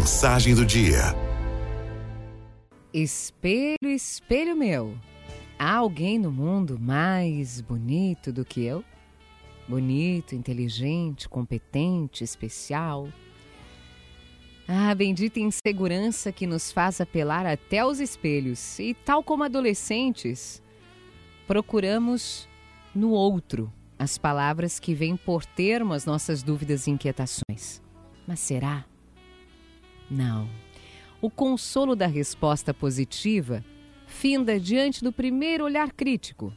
Mensagem do dia. Espelho, espelho meu. Há alguém no mundo mais bonito do que eu? Bonito, inteligente, competente, especial. Ah, bendita insegurança que nos faz apelar até aos espelhos. E tal como adolescentes, procuramos no outro as palavras que vêm por termo as nossas dúvidas e inquietações. Mas será? Não. O consolo da resposta positiva finda diante do primeiro olhar crítico.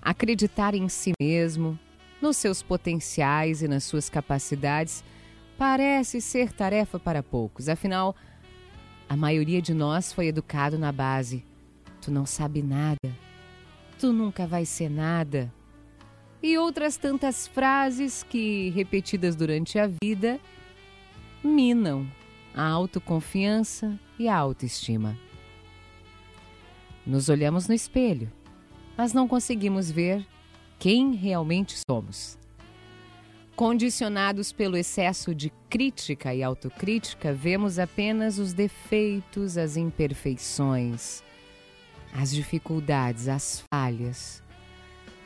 Acreditar em si mesmo, nos seus potenciais e nas suas capacidades parece ser tarefa para poucos. Afinal, a maioria de nós foi educado na base: tu não sabe nada, tu nunca vai ser nada. E outras tantas frases que, repetidas durante a vida, minam a autoconfiança e a autoestima. Nos olhamos no espelho, mas não conseguimos ver quem realmente somos. Condicionados pelo excesso de crítica e autocrítica, vemos apenas os defeitos, as imperfeições, as dificuldades, as falhas,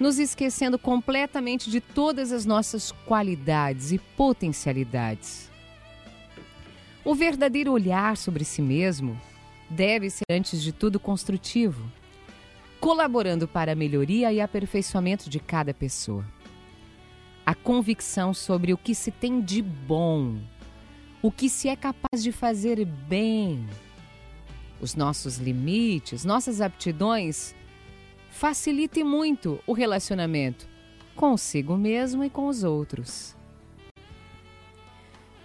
nos esquecendo completamente de todas as nossas qualidades e potencialidades. O verdadeiro olhar sobre si mesmo deve ser, antes de tudo, construtivo, colaborando para a melhoria e aperfeiçoamento de cada pessoa. A convicção sobre o que se tem de bom, o que se é capaz de fazer bem, os nossos limites, nossas aptidões, facilite muito o relacionamento consigo mesmo e com os outros.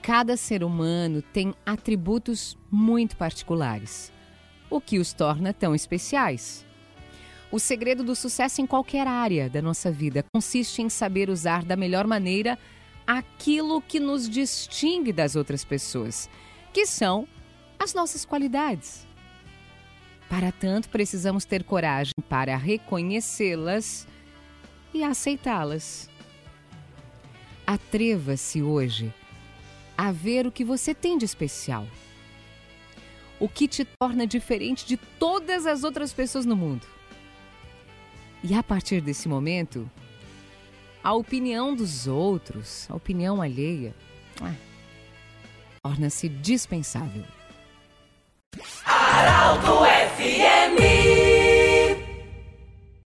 Cada ser humano tem atributos muito particulares, o que os torna tão especiais. O segredo do sucesso em qualquer área da nossa vida consiste em saber usar da melhor maneira aquilo que nos distingue das outras pessoas, que são as nossas qualidades. Para tanto, precisamos ter coragem para reconhecê-las e aceitá-las. Atreva-se hoje a ver o que você tem de especial. O que te torna diferente de todas as outras pessoas no mundo. E a partir desse momento, a opinião dos outros, a opinião alheia, ah, torna-se dispensável.